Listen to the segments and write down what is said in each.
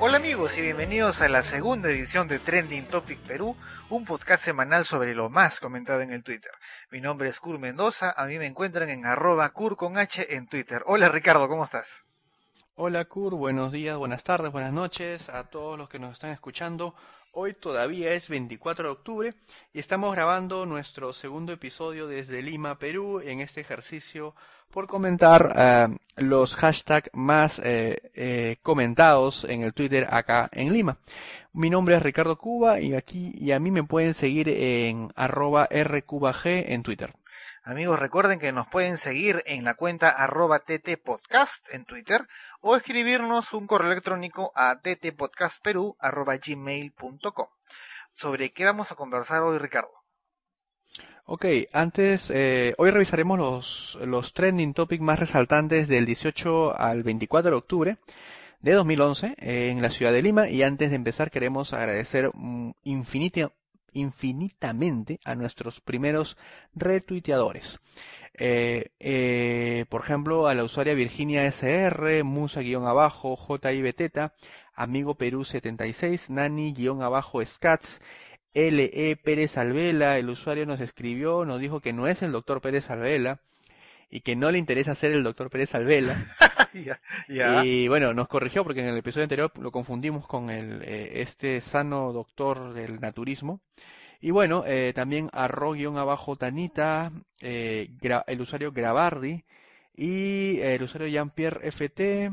Hola amigos y bienvenidos a la segunda edición de Trending Topic Perú, un podcast semanal sobre lo más comentado en el Twitter. Mi nombre es Kur Mendoza, a mí me encuentran en arroba Kur con H en Twitter. Hola Ricardo, ¿cómo estás? Hola Kur, buenos días, buenas tardes, buenas noches a todos los que nos están escuchando. Hoy todavía es 24 de octubre y estamos grabando nuestro segundo episodio desde Lima, Perú, en este ejercicio por comentar eh, los hashtags más eh, eh, comentados en el Twitter acá en Lima. Mi nombre es Ricardo Cuba y aquí y a mí me pueden seguir en arroba rcubag en Twitter. Amigos, recuerden que nos pueden seguir en la cuenta arroba ttpodcast en Twitter o escribirnos un correo electrónico a ttpodcastperú arroba gmail.com. ¿Sobre qué vamos a conversar hoy, Ricardo? Ok, antes, eh, hoy revisaremos los, los trending topics más resaltantes del 18 al 24 de octubre de 2011 eh, en la ciudad de Lima y antes de empezar queremos agradecer mm, infinita- infinitamente a nuestros primeros retuiteadores. Eh, eh, por ejemplo, a la usuaria Virginia SR, Musa-abajo, JI Beteta, Amigo Perú 76, Nani-abajo Scats, LE Pérez Alvela, el usuario nos escribió, nos dijo que no es el doctor Pérez Alvela y que no le interesa ser el doctor Pérez Alvela. Y bueno, nos corrigió porque en el episodio anterior lo confundimos con el, eh, este sano doctor del naturismo. Y bueno, eh, también arro-abajo Tanita, eh, el usuario Grabardi y el usuario Jean-Pierre FT.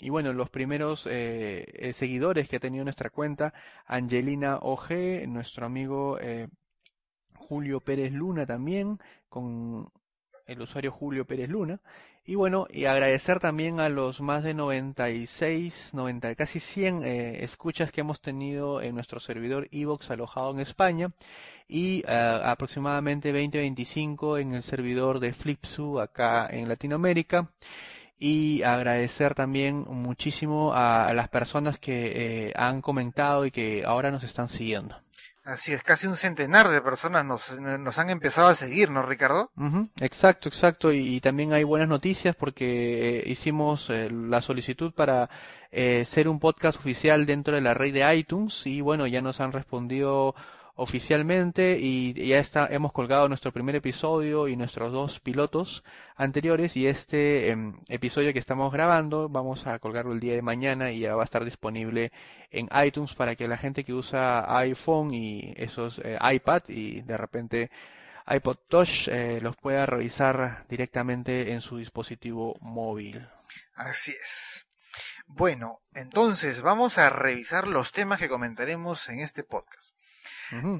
Y bueno, los primeros eh, eh, seguidores que ha tenido nuestra cuenta, Angelina OG, nuestro amigo eh, Julio Pérez Luna también, con el usuario Julio Pérez Luna. Y bueno, y agradecer también a los más de 96, 90, casi 100 eh, escuchas que hemos tenido en nuestro servidor Evox alojado en España y aproximadamente 20-25 en el servidor de Flipsu acá en Latinoamérica. Y agradecer también muchísimo a, las personas que eh, han comentado y que ahora nos están siguiendo. Así es, casi un centenar de personas nos, nos han empezado a seguir, ¿no, Ricardo? Exacto, exacto. Y, y también hay buenas noticias porque eh, hicimos eh, la solicitud para eh, ser un podcast oficial dentro de la red de iTunes y bueno, ya nos han respondido oficialmente y ya está, hemos colgado nuestro primer episodio y nuestros dos pilotos anteriores y este em, episodio que estamos grabando vamos a colgarlo el día de mañana y ya va a estar disponible en iTunes para que la gente que usa iPhone y esos eh, iPad y de repente iPod Touch eh, los pueda revisar directamente en su dispositivo móvil. Así es. Bueno, entonces vamos a revisar los temas que comentaremos en este podcast.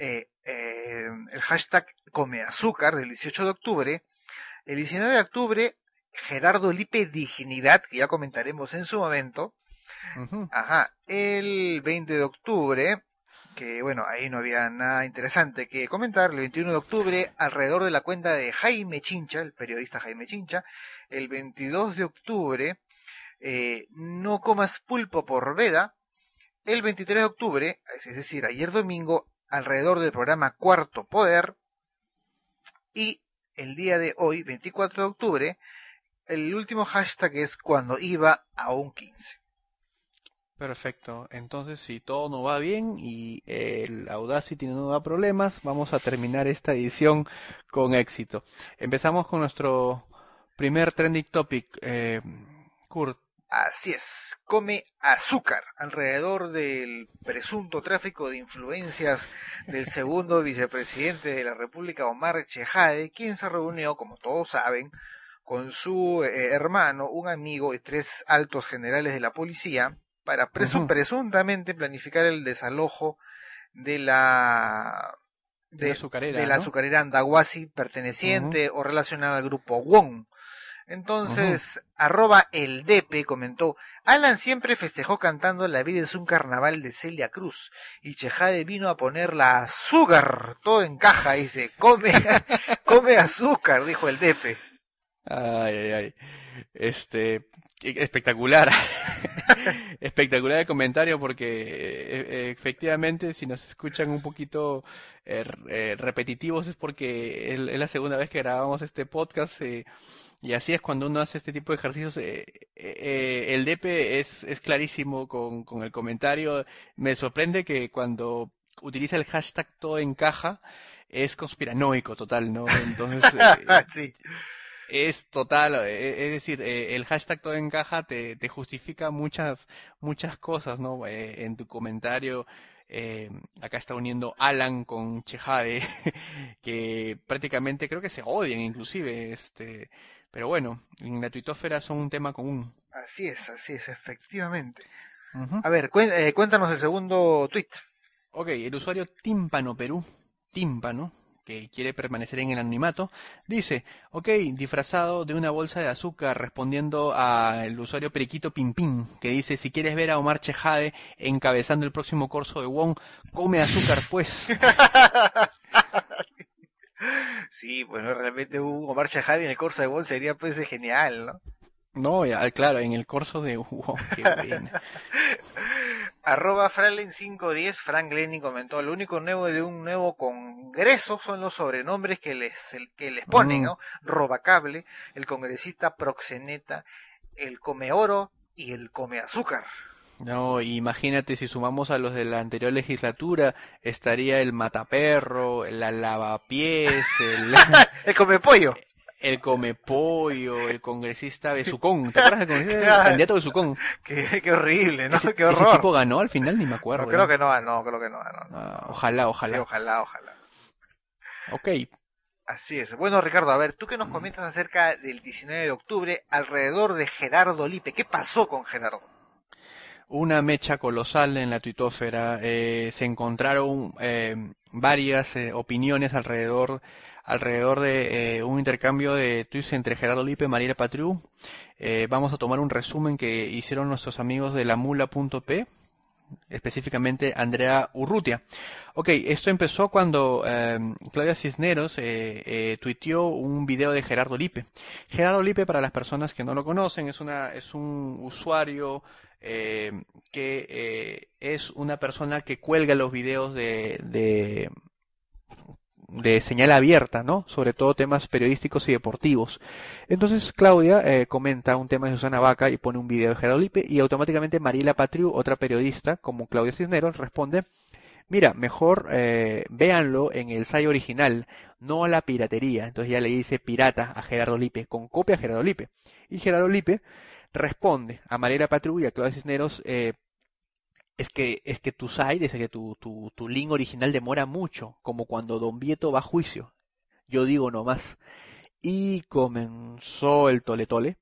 Eh, eh, el hashtag Come Azúcar del 18 de octubre. El 19 de octubre, Gerardo Lipe Dignidad, que ya comentaremos en su momento. Ajá, el 20 de octubre, que bueno, ahí no había nada interesante que comentar. El 21 de octubre, alrededor de la cuenta de Jaime Chincha, el periodista Jaime Chincha. El 22 de octubre, eh, no comas pulpo por veda. El 23 de octubre, es decir, ayer domingo, alrededor del programa Cuarto Poder. Y el día de hoy, 24 de octubre, el último hashtag es cuando iba a un 15. Perfecto. Entonces, si todo no va bien y el Audacity no da problemas, vamos a terminar esta edición con éxito. Empezamos con nuestro primer trending topic. Eh, Kurt, Así es, come azúcar alrededor del presunto tráfico de influencias del segundo vicepresidente de la República, Omar Chejade, quien se reunió, como todos saben, con su eh, hermano, un amigo y tres altos generales de la policía para presu- presuntamente planificar el desalojo de la de la azucarera, de la ¿no? azucarera Andahuasi perteneciente o relacionada al grupo Wong. Entonces, arroba el DP comentó, Alan siempre festejó cantando La vida es un carnaval de Celia Cruz y Chejade vino a poner la azúcar, todo en caja, dice, come, come azúcar, dijo el DP. Ay, ay, ay. Este, espectacular. espectacular el comentario porque eh, eh, efectivamente si nos escuchan un poquito eh, repetitivos es porque es, la segunda vez que grabamos este podcast y así es cuando uno hace este tipo de ejercicios. el DP es, es clarísimo con, con el comentario. Me sorprende que cuando utiliza el hashtag todo encaja es conspiranoico total, ¿no? Entonces, sí es total, eh, es decir, eh, el hashtag todo encaja te, te justifica muchas, muchas cosas, ¿no? Eh, en tu comentario, acá está uniendo Alan con Chejade, que prácticamente creo que se odian inclusive, este, pero bueno, en la tuitósfera son un tema común. Así es, así es, efectivamente. A ver, cuéntanos el segundo tweet. Ok, el usuario Tímpano Perú, Tímpano, que quiere permanecer en el anonimato, dice, ok, disfrazado de una bolsa de azúcar, respondiendo al usuario Periquito Pimpín, que dice, si quieres ver a Omar Chejade encabezando el próximo curso de Wong, come azúcar pues. sí, bueno, realmente un Omar Chejade en el curso de Wong sería pues genial, ¿no? No, claro, en el curso de Wong, qué bueno. Arroba Fralen510, Frank Lenin comentó, lo único nuevo de un nuevo congreso son los sobrenombres que les, que les ponen, mm. ¿no? Robacable, el congresista proxeneta, el come oro y el come azúcar. No, imagínate si sumamos a los de la anterior legislatura, estaría el mataperro, la lavapiés, el... el come pollo el come pollo, el congresista Besucón. ¿Te acuerdas del congresista candidato Besucón? Qué, qué horrible, ¿no? qué horror. ¿Ese tipo ganó al final? Ni me acuerdo. creo que no ganó, creo que no ganó. Ah, ojalá, ojalá. Sí, ojalá, ojalá. Ok. Así es. Bueno, Ricardo, a ver, tú que nos comentas acerca del 19 de octubre alrededor de Gerardo Lipe. ¿Qué pasó con Gerardo? Una mecha colosal en la tuitósfera. Eh, se encontraron eh, varias eh, opiniones alrededor alrededor de eh, un intercambio de tweets entre Gerardo Lipe y Mariela Patriu. Eh, vamos a tomar un resumen que hicieron nuestros amigos de la mula.p, específicamente Andrea Urrutia. Ok, esto empezó cuando Claudia Cisneros eh, tuiteó un video de Gerardo Lipe. Gerardo Lipe, para las personas que no lo conocen, es, una, es un usuario que es una persona que cuelga los videos de, de señal abierta, ¿no? Sobre todo temas periodísticos y deportivos. Entonces Claudia eh, comenta un tema de Susana Vaca y pone un video de Gerardo Lipe y automáticamente Mariela Patriu, otra periodista como Claudia Cisneros, responde, mira, mejor eh, véanlo en el site original, no a la piratería. Entonces ya le dice pirata a Gerardo Lipe, con copia a Gerardo Lipe. Y Gerardo Lipe responde a Mariela Patriu y a Claudia Cisneros, eh, es que, es que tu site, es que tu, tu, tu original demora mucho, como cuando Don Vieto va a juicio. Yo digo nomás. Y comenzó el tole tole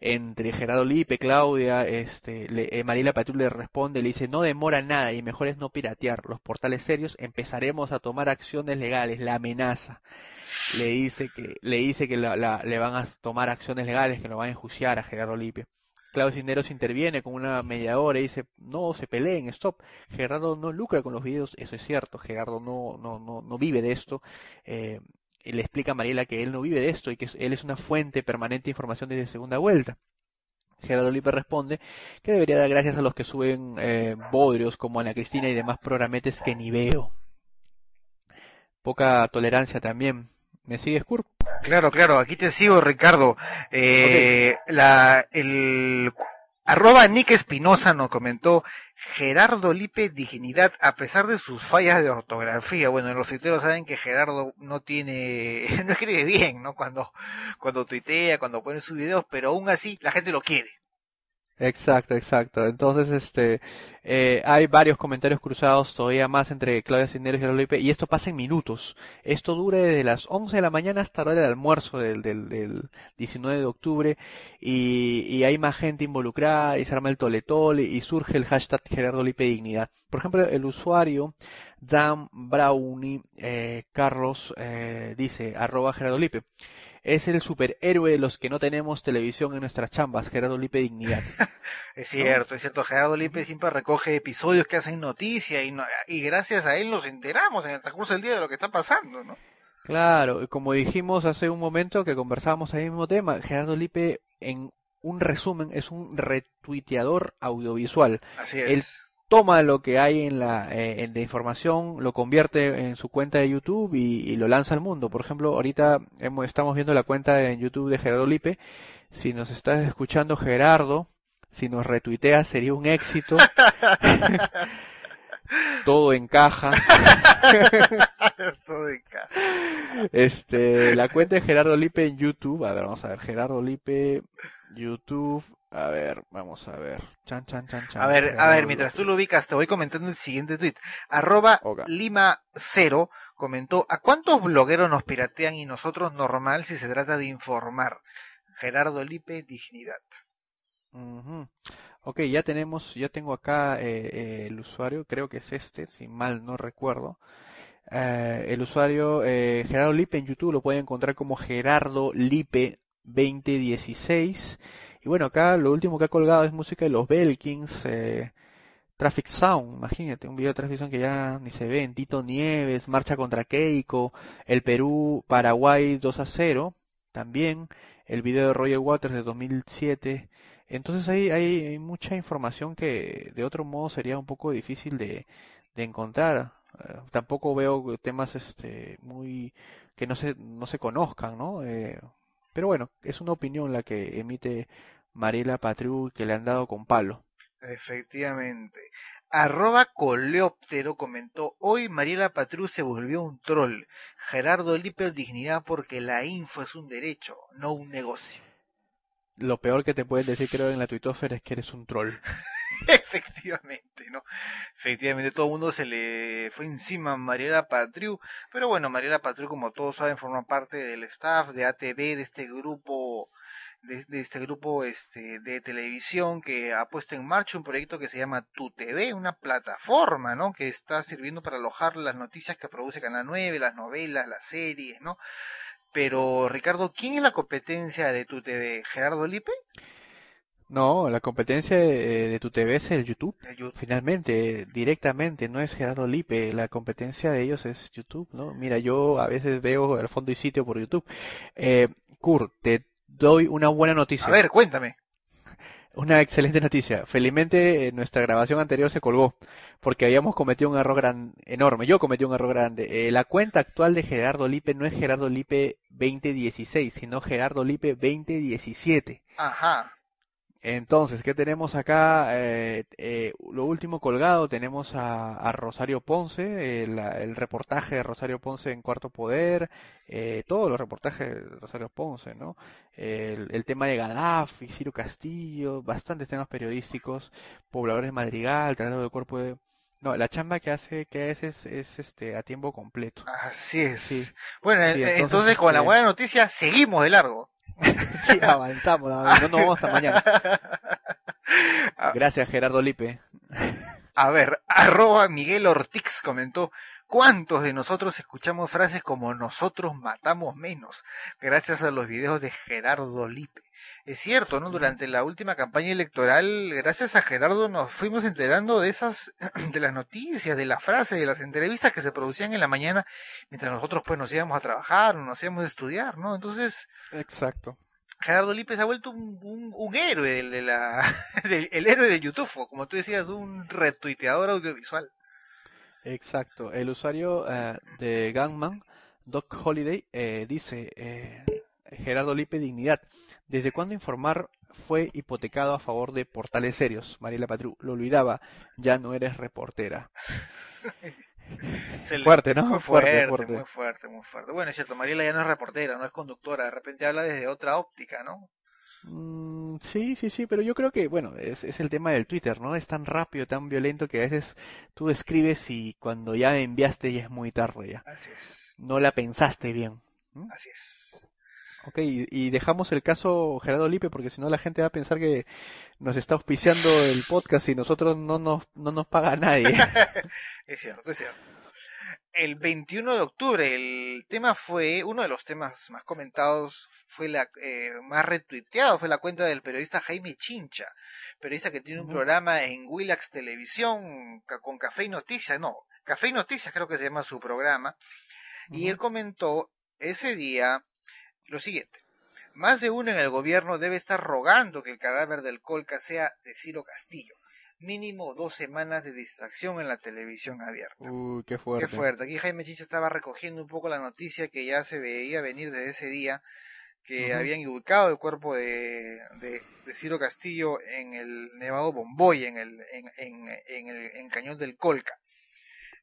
entre Gerardo Lipe, Claudia, este, le, eh, Patrul le responde, le dice, no demora nada y mejor es no piratear los portales serios, empezaremos a tomar acciones legales, la amenaza. Le dice que, le dice que la, le van a tomar acciones legales, que lo van a enjuiciar a Gerardo Lipe. Claudio Cisneros interviene con una mediadora y dice, no, se peleen, stop. Gerardo no lucra con los videos, eso es cierto, Gerardo no, no, no, no vive de esto. Eh, le explica a Mariela que él no vive de esto y que él es una fuente permanente de información desde segunda vuelta. Gerardo Lipe responde que debería dar gracias a los que suben eh, bodrios como Ana Cristina y demás programetes que ni veo. Poca tolerancia también. ¿Me sigues, Kurt? Claro, claro, aquí te sigo, Ricardo. Eh, la, el arroba Nick Espinosa nos comentó Gerardo Lipe Dignidad a pesar de sus fallas de ortografía. Bueno, los tuiteros saben que Gerardo no tiene, no escribe bien, ¿no? Cuando, cuando tuitea, cuando pone sus videos, pero aún así la gente lo quiere. Exacto, exacto. Entonces, este, eh, hay varios comentarios cruzados todavía más entre Claudia Cisneros y Gerardo Lipe, y esto pasa en minutos. Esto dura desde las 11 de la mañana hasta la hora del almuerzo del, del, del 19 de octubre, y, y, hay más gente involucrada, y se arma el toletole, y surge el hashtag Gerardo Lipe Dignidad. Por ejemplo, el usuario Dan Brownie eh, Carlos eh, dice, arroba Gerardo Lipe. Es el superhéroe de los que no tenemos televisión en nuestras chambas, Gerardo Lipe Dignidad. Es cierto, es cierto. Gerardo Lipe siempre recoge episodios que hacen noticia y, no- y gracias a él nos enteramos en el transcurso del día de lo que está pasando, ¿no? Claro, como dijimos hace un momento que conversábamos ahí mismo tema, Gerardo Lipe en un resumen es un retuiteador audiovisual. Así Él es. Toma lo que hay en la, eh, en la información, lo convierte en su cuenta de YouTube y, y lo lanza al mundo. Por ejemplo, ahorita hemos- estamos viendo la cuenta en YouTube de Gerardo Lipe. Si nos estás escuchando, Gerardo, si nos retuiteas sería un éxito. Todo encaja. Todo en casa. Este, la cuenta de Gerardo Lipe en YouTube. A ver, vamos a ver. Gerardo Lipe, YouTube. A ver, vamos a ver. Chan, chan, chan, chan. A ver, a ver, mientras tú lo ubicas, te voy comentando el siguiente tweet. Arroba. Lima Cero comentó, ¿a cuántos blogueros nos piratean y nosotros normal si se trata de informar? Gerardo Lipe, dignidad. Ujú. Ok, ya tenemos, ya tengo acá eh, eh, el usuario, creo que es este, si mal no recuerdo. Eh, el usuario eh, Gerardo Lipe en YouTube lo pueden encontrar como Gerardo Lipe 2016. Y bueno, acá lo último que ha colgado es música de los Belkins, eh, Traffic Sound, imagínate, un video de Traffic Sound que ya ni se ve, Tito Nieves, Marcha contra Keiko, el Perú, Paraguay 2 a 0, también el video de Roger Waters de 2007. Entonces ahí hay, hay mucha información que de otro modo sería un poco difícil de, de encontrar. Eh, tampoco veo temas este muy que no se no se conozcan, ¿no? Eh, pero bueno, es una opinión la que emite Mariela Patriu que le han dado con palo. Efectivamente. Arroba Coleóptero comentó, hoy Mariela Patrú se volvió un troll. Gerardo Lipe, dignidad porque la info es un derecho, no un negocio. Lo peor que te pueden decir creo en la tuitósfera es que eres un troll. Efectivamente, ¿no? Efectivamente, todo el mundo se le fue encima a Mariela Patriu, pero bueno, Mariela Patriu, como todos saben, forma parte del staff de ATV, de este grupo, de, de este grupo este, de televisión que ha puesto en marcha un proyecto que se llama Tu TV, una plataforma, ¿no? Que está sirviendo para alojar las noticias que produce Canal 9, las novelas, las series, ¿no? Pero, Ricardo, ¿quién es la competencia de Tu TV? ¿Gerardo Lipe? No, la competencia de, de tu TV es el YouTube. El YouTube. Finalmente, directamente, no es Gerardo Lipe, la competencia de ellos es YouTube, ¿no? Mira, yo a veces veo el fondo y sitio por YouTube. Eh, Kurt, te doy una buena noticia. A ver, cuéntame. Una excelente noticia. Felizmente eh, nuestra grabación anterior se colgó porque habíamos cometido un error gran, enorme. Yo cometí un error grande. Eh, la cuenta actual de Gerardo Lipe no es Gerardo Lipe 2016, sino Gerardo Lipe 2017. Ajá. Entonces, ¿qué tenemos acá? Eh, eh, lo último colgado, tenemos a, a Rosario Ponce, el, el reportaje de Rosario Ponce en Cuarto Poder, eh, todos los reportajes de Rosario Ponce, ¿no? El, el tema de Gaddafi, Ciro Castillo, bastantes temas periodísticos, pobladores de Madrigal, traslado de cuerpo de... No, la chamba que hace, que hace es, es este, a tiempo completo. Así es. Sí. Bueno, Sí, eh, entonces, entonces, con la este- buena noticia seguimos de largo. Sí, avanzamos, no nos vamos hasta mañana. A- Gracias, Gerardo Lipe. A ver, arroba Miguel Ortiz comentó, ¿cuántos de nosotros escuchamos frases como nosotros matamos menos? Gracias a los videos de Gerardo Lipe. Es cierto, ¿no? Durante la última campaña electoral, gracias a Gerardo nos fuimos enterando de esas, de las noticias, de las frases, de las entrevistas que se producían en la mañana, mientras nosotros pues nos íbamos a trabajar nos íbamos a estudiar, ¿no? Entonces, Exacto. Gerardo Lipe se ha vuelto un, un, un héroe del, de la, del el héroe de YouTube, como tú decías, un retuiteador audiovisual. Exacto. El usuario eh, de Gangman, Doc Holiday, eh, dice, eh, Gerardo Lipe, dignidad. ¿Desde cuándo informar fue hipotecado a favor de portales serios? Mariela Patru, lo olvidaba, ya no eres reportera. Fuerte, ¿no? Muy Fuerte, fuerte, fuerte. muy fuerte, muy fuerte. Bueno, es cierto, Mariela ya no es reportera, no es conductora, de repente habla desde otra óptica, ¿no? Mm, sí, sí, sí, pero yo creo que, bueno, es, es el tema del Twitter, ¿no? Es tan rápido, tan violento que a veces tú escribes y cuando ya enviaste ya es muy tarde ya. Así es, No la pensaste bien. ¿Mm? así es. Ok, y, dejamos el caso Gerardo Lipe porque si no la gente va a pensar que nos está auspiciando el podcast y nosotros no nos, no nos paga nadie. Es cierto, es cierto. el 21 de octubre. El tema fue, uno de los temas más comentados, fue la eh, más retuiteado, fue la cuenta del periodista Jaime Chincha, periodista que tiene un programa en Willax Televisión con Café y Noticias, no, Café y Noticias creo que se llama su programa, y él comentó ese día lo siguiente. Más de uno en el gobierno debe estar rogando que el cadáver del Colca sea de Ciro Castillo mínimo dos semanas de distracción en la televisión abierta. Uy, qué fuerte. Qué fuerte. Aquí Jaime Chicha estaba recogiendo un poco la noticia que ya se veía venir desde ese día, que habían ubicado el cuerpo de, de, Ciro Castillo en el Nevado Bomboy, en el, en, en, en el en Cañón del Colca.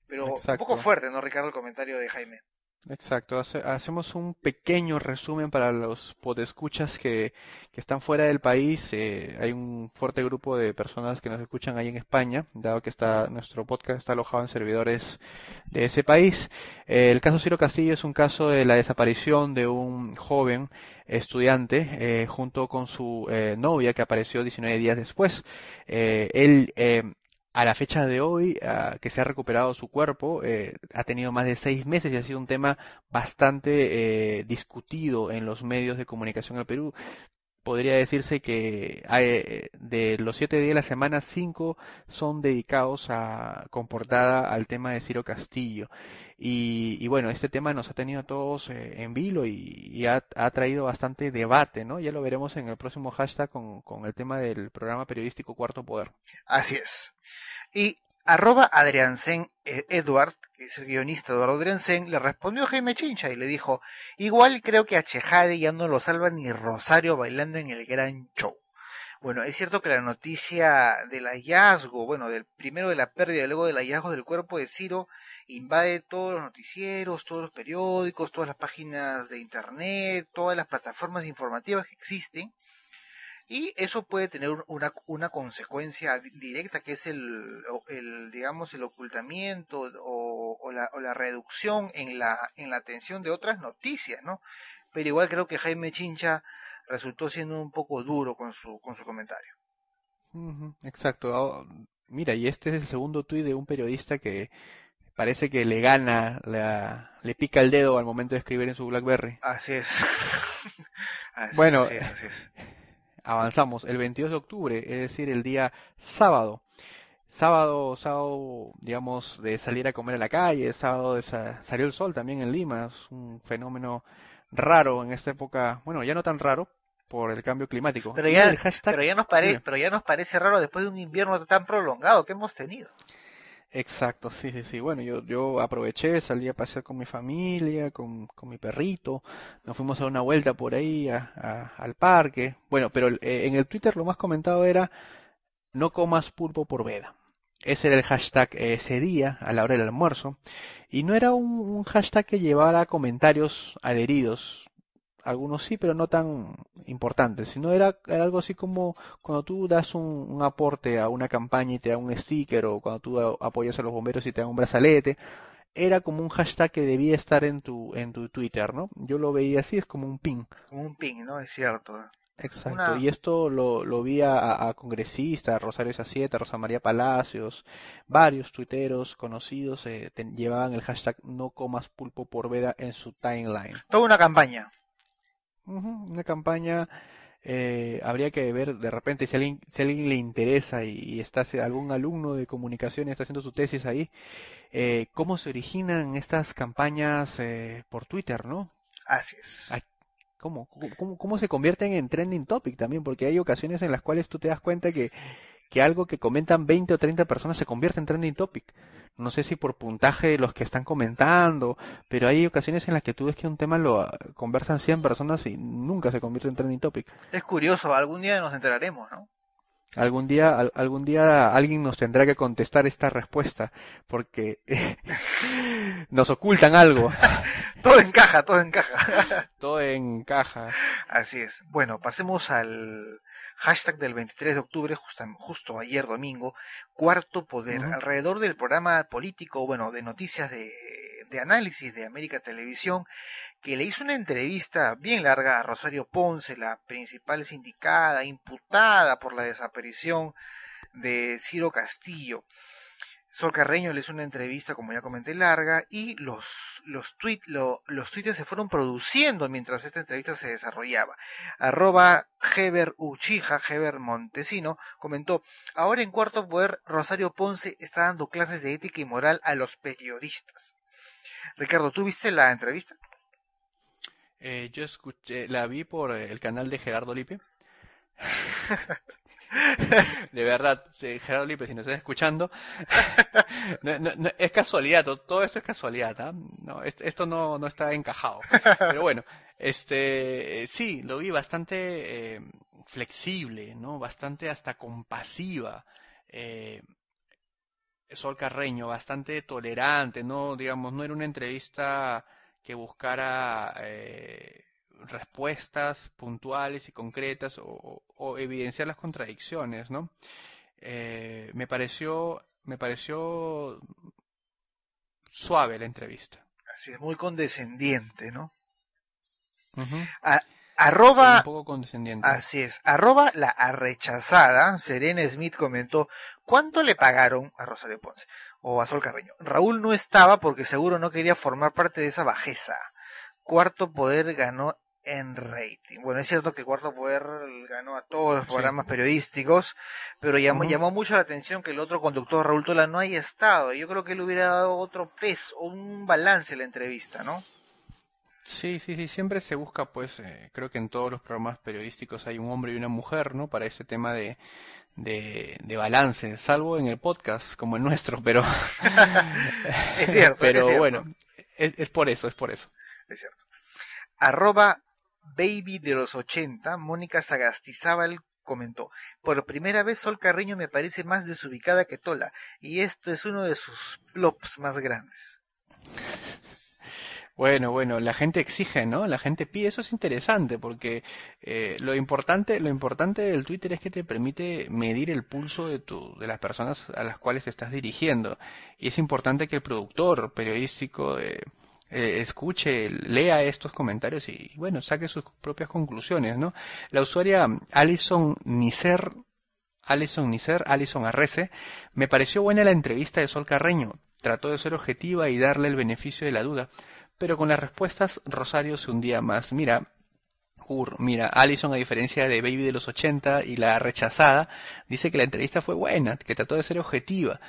Pero un poco fuerte, ¿no, Ricardo, el comentario de Jaime? Exacto, hacemos un pequeño resumen para los podescuchas que, que están fuera del país. Eh, hay un fuerte grupo de personas que nos escuchan ahí en España, dado que está nuestro podcast está alojado en servidores de ese país. Eh, el caso Ciro Castillo es un caso de la desaparición de un joven estudiante eh, junto con su novia que apareció 19 días después. él a la fecha de hoy, ah, que se ha recuperado su cuerpo, eh, ha tenido más de seis meses y ha sido un tema bastante eh, discutido en los medios de comunicación del Perú. Podría decirse que hay, de los siete días de la semana, cinco son dedicados a comportada al tema de Ciro Castillo. Y, bueno, este tema nos ha tenido a todos eh, en vilo y, ha, traído bastante debate, ¿no? Ya lo veremos en el próximo hashtag con el tema del programa periodístico Cuarto Poder. Así es. Y arroba Adriansen eh, Edward, que es el guionista Eduardo Adriansen, le respondió Jaime Chincha y le dijo, igual creo que a Chejade ya no lo salva ni Rosario bailando en el gran show. Bueno, es cierto que la noticia del hallazgo, bueno, del primero de la pérdida y luego del hallazgo del cuerpo de Ciro, invade todos los noticieros, todos los periódicos, todas las páginas de internet, todas las plataformas informativas que existen, y eso puede tener una, una consecuencia directa que es el, el digamos el ocultamiento o, o, la, o, la, reducción en la en la atención de otras noticias no pero igual creo que Jaime Chincha resultó siendo un poco duro con su con su comentario. Exacto. Mira y este es el segundo tuit de un periodista que parece que le gana la, le pica el dedo al momento de escribir en su BlackBerry. Así es. Bueno así es avanzamos, el 22 de octubre, es decir, el día sábado. Sábado, sábado, digamos, de salir a comer a la calle, sábado de salió el sol también en Lima, es un fenómeno raro en esta época, bueno, ya no tan raro por el cambio climático. Pero ya, pero ya nos parece, pero ya nos parece raro después de un invierno tan prolongado que hemos tenido. Exacto, sí, sí, sí. Bueno, yo, yo aproveché, salí a pasear con mi familia, con, con mi perrito, nos fuimos a una vuelta por ahí al parque. Bueno, pero eh, en el Twitter lo más comentado era no comas pulpo por veda. Ese era el hashtag ese día, a la hora del almuerzo. Y no era un, un hashtag que llevara comentarios adheridos algunos sí, pero no tan importantes, sino era, era algo así como cuando tú das un, aporte a una campaña y te da un sticker o cuando tú apoyas a los bomberos y te da un brazalete, era como un hashtag que debía estar en tu, en tu Twitter, ¿no? Yo lo veía así, es como un ping. Como un ping, ¿no? Es cierto. Exacto, y esto lo, lo vi a, a congresistas, Rosario Sacieta, Rosa María Palacios, varios tuiteros conocidos eh, llevaban el hashtag no comas pulpo por veda en su timeline. Toda una campaña una campaña eh, habría que ver de repente si a alguien, si alguien le interesa y, está algún alumno de comunicación y está haciendo su tesis ahí, eh, cómo se originan estas campañas eh, por Twitter, ¿no? Así es. ¿Cómo, cómo, cómo se convierten en trending topic también? Porque hay ocasiones en las cuales tú te das cuenta que, que algo que comentan 20 o 30 personas se convierte en trending topic no sé si por puntaje de los que están comentando, pero hay ocasiones en las que tú ves que un tema lo ah, conversan 100 personas y nunca se convierte en trending topic. Es curioso, algún día nos enteraremos, ¿no? Algún día, algún día alguien nos tendrá que contestar esta respuesta, porque nos ocultan algo. todo encaja, todo encaja. todo encaja. Así es. Bueno, pasemos al hashtag del 23 de octubre, justo, justo ayer domingo, Cuarto Poder, alrededor del programa político, bueno, de noticias de, de análisis de América Televisión, que le hizo una entrevista bien larga a Rosario Ponce, la principal sindicada, imputada por la desaparición de Ciro Castillo. Sol Carreño le hizo una entrevista, como ya comenté, larga, y los, los, tweet, los tweets se fueron produciendo mientras esta entrevista se desarrollaba. Arroba Heber Uchija, Heber Montesino, comentó, ahora en Cuarto Poder, Rosario Ponce está dando clases de ética y moral a los periodistas. Ricardo, ¿tú viste la entrevista? Eh, yo escuché, la vi por el canal de Gerardo Lipe. de verdad, Gerardo Lipe, si nos estás escuchando, es casualidad, todo, esto es casualidad, ¿ah? no, esto no, no está encajado. Pero bueno, este, sí, lo vi bastante eh, flexible, ¿no? Bastante hasta compasiva. Eh, Sol Carreño, bastante tolerante, ¿no? Digamos, no era una entrevista que buscara eh, respuestas puntuales y concretas o, evidenciar las contradicciones, ¿no? Eh, me pareció, me pareció suave la entrevista. Así es, muy condescendiente, ¿no? arroba, un poco condescendiente. Así es, arroba la rechazada, Serena Smith comentó, ¿cuánto le pagaron a Rosario Ponce? O a Sol Carreño. Raúl no estaba porque seguro no quería formar parte de esa bajeza. Cuarto Poder ganó en rating. Bueno, es cierto que Cuarto Poder ganó a todos los programas periodísticos, pero llamó, llamó mucho la atención que el otro conductor, Raúl Tola, no haya estado. Yo creo que él hubiera dado otro peso, un balance en la entrevista, ¿no? Sí, sí, sí, siempre se busca, pues, eh, creo que en todos los programas periodísticos hay un hombre y una mujer, ¿no? Para ese tema de, de, balance, salvo en el podcast como el nuestro, pero... es cierto. pero bueno, es, es por eso, es por eso. Es cierto. Arroba Baby de los 80, Mónica Sagastizábal comentó, por primera vez Sol Carreño me parece más desubicada que Tola, y esto es uno de sus plops más grandes. Bueno, bueno, la gente exige, ¿no? La gente pide, eso es interesante, porque eh, lo importante, lo importante del Twitter es que te permite medir el pulso de tu, de las personas a las cuales te estás dirigiendo, y es importante que el productor periodístico eh, eh, escuche, lea estos comentarios y, bueno, saque sus propias conclusiones, ¿no? La usuaria Alison Nicer, Alison Nicer, Alison Arrece, me pareció buena la entrevista de Sol Carreño. Trató de ser objetiva y darle el beneficio de la duda, pero con las respuestas Rosario se hundía más. Mira, mira, Allison, a diferencia de Baby de los 80 y la rechazada, dice que la entrevista fue buena, que trató de ser objetiva.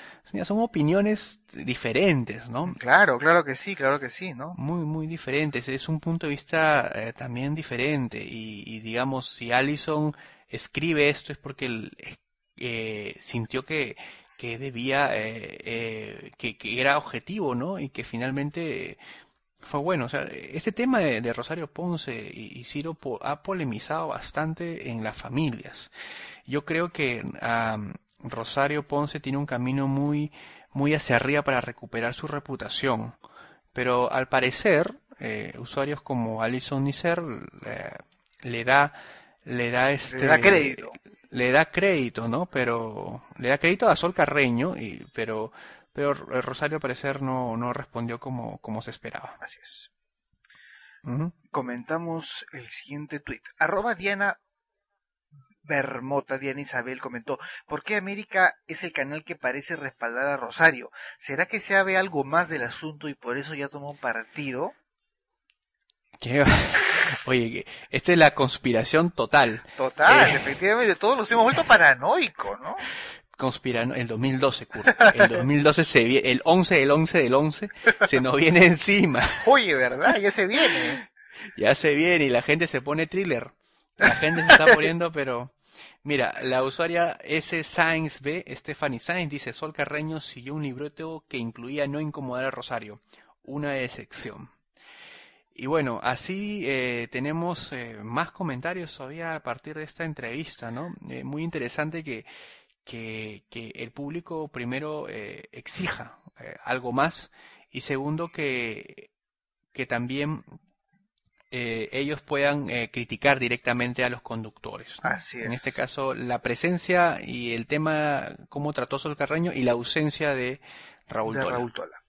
son opiniones diferentes, ¿no? Claro, claro que sí, claro que sí, ¿no? Muy, muy diferentes. Es un punto de vista eh, también diferente. Y, digamos, si Allison escribe esto es porque eh, sintió que, que debía, eh, que, que, era objetivo, ¿no? Y que finalmente fue bueno. O sea, este tema de, Rosario Ponce y, Ciro ha polemizado bastante en las familias. Yo creo que Rosario Ponce tiene un camino muy, muy hacia arriba para recuperar su reputación. Pero al parecer, eh, usuarios como Alison Nisser le da, le da este, le da crédito, le da crédito, ¿no? Pero le da crédito a Sol Carreño, y, pero pero Rosario al parecer no, no respondió como, como se esperaba. Así es. Comentamos el siguiente tuit. Arroba Diana Bermota, Diana Isabel comentó, ¿por qué América es el canal que parece respaldar a Rosario? ¿Será que se sabe algo más del asunto y por eso ya tomó un partido? ¿Qué? Oye, esta es la conspiración total. Total, eh, efectivamente, todos nos hemos vuelto paranoicos, ¿no? Conspirando el 2012, Kurt. El 2012 se viene, el 11 del 11 del 11 se nos viene encima. Oye, ¿verdad? Ya se viene. Ya se viene y la gente se pone thriller. La gente se está poniendo, pero mira, la usuaria S. Sainz B, Stephanie Sainz, dice, Sol Carreño siguió un libreto que incluía no incomodar a Rosario, una excepción. Y bueno, así eh, tenemos eh, más comentarios todavía a partir de esta entrevista, ¿no? Eh, muy interesante que que, que el público primero eh, exija eh, algo más y segundo que, que también eh, ellos puedan criticar directamente a los conductores. Así es. En este caso, la presencia y el tema, cómo trató Sol Carreño y la ausencia de Raúl de Raúl Tola.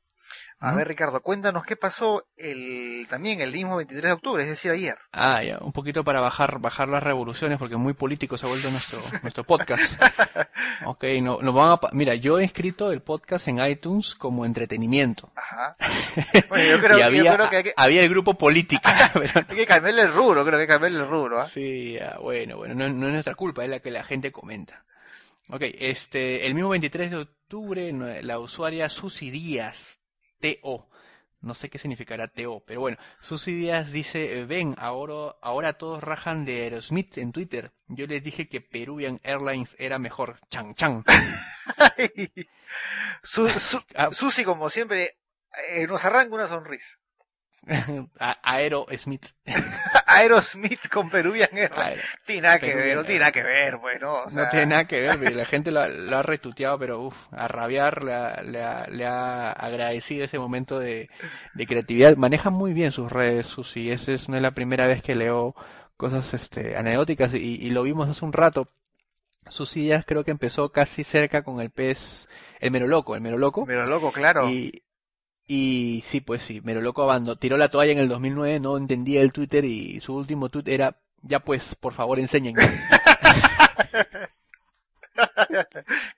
A Ujú. ver, Ricardo, cuéntanos qué pasó el también el mismo 23 de octubre, es decir, ayer. Ah, ya, un poquito para bajar, bajar las revoluciones, porque muy político se ha vuelto nuestro, nuestro podcast. Ok, no, nos van a, mira, yo he escrito el podcast en iTunes como entretenimiento. Ajá. Bueno, yo creo, y yo había, creo que hay que, había el grupo política. pero- hay que cambiarle el rubro, creo que hay que cambiarle el rubro, ¿ah? Sí, bueno, bueno, no, no es nuestra culpa, es la que la gente comenta. Ok, este, el mismo 23 de octubre, no- la usuaria Susy Díaz, TO, no sé qué significará TO, pero bueno, Susy Díaz dice, eh, ven, ahora, ahora todos rajan de Aerosmith en Twitter. Yo les dije que Peruvian Airlines era mejor, chan chan. Su, su. Susi, como siempre, eh, nos arranca una sonrisa. A- Aerosmith. Aerosmith con Peruvian. Aero- Tiene nada que ver, no tiene nada que ver, bueno. O sea, No tiene nada que ver, la gente lo, ha- lo ha retuiteado, pero uf, a rabiar le ha, le ha- le ha agradecido ese momento de, de creatividad. Maneja muy bien sus redes, Susi. Esa es, no es la primera vez que leo cosas este, anecdóticas y, y lo vimos hace un rato. Susi Díaz creo que empezó casi cerca con el pez, el Meroloco, el Meroloco. Pero loco, claro. Y, y sí, pues sí, Meroloco abandonó, tiró la toalla en el 2009, no entendía el Twitter y su último tweet era, ya pues, por favor enséñenme.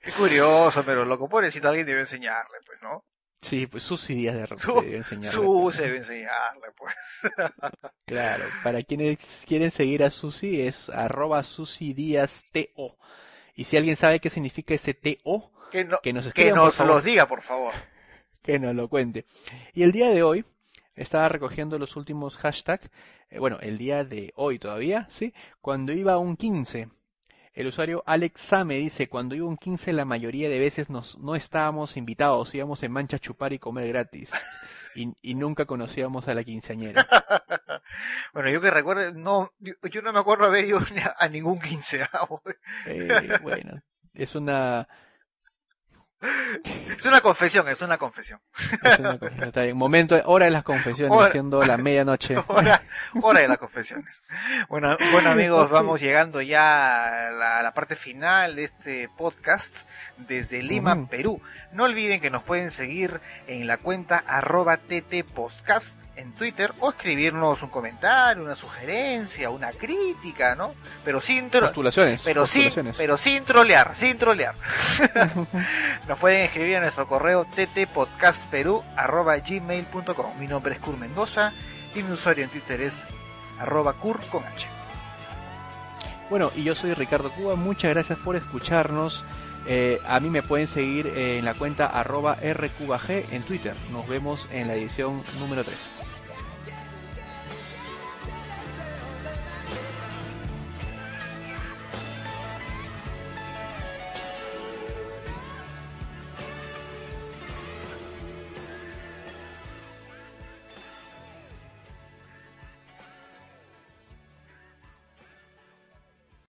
Qué curioso, pero loco, pobrecito, alguien debe enseñarle, pues, ¿no? Sí, pues Susi Díaz de repente Su- debe enseñarle. Susi debe enseñarle, pues. Claro, para quienes quieren seguir a Susi es arroba Susi Díaz TO. Y si alguien sabe qué significa ese TO, Que, no, que nos que escriban, por nos los diga, por favor. Que nos lo cuente. Y el día de hoy estaba recogiendo los últimos hashtags, eh, bueno, el día de hoy todavía, ¿sí? Cuando iba a un 15. El usuario Alex Same dice, cuando iba a un 15 la mayoría de veces nos, no estábamos invitados, íbamos en mancha a chupar y comer gratis. Y, y nunca conocíamos a la quinceañera. Bueno, yo que recuerde, no, yo, yo no me acuerdo haber ido a ningún 15. ¿ah? Eh, bueno, es una, Es una confesión, es una confesión. es una confesión. Está bien. Momento, hora de las confesiones, Hora- siendo la medianoche. Hora, hora de las confesiones. Bueno, bueno amigos, vamos llegando ya a la, a la parte final de este podcast desde Lima. Perú. No olviden que nos pueden seguir en la cuenta arroba ttpodcast en Twitter o escribirnos un comentario, una sugerencia, una crítica, ¿no? Pero sin, Postulaciones. pero sin, postulaciones. pero sin trolear, sin trolear. Nos pueden escribir a nuestro correo ttpodcastperú.gmail.com Mi nombre es Kur Mendoza y mi usuario en Twitter es arroba Kur con H. Bueno, y yo soy Ricardo Cuba, muchas gracias por escucharnos. Eh, a mí me pueden seguir eh, en la cuenta arroba rcubag en Twitter. Nos vemos en la edición número 3.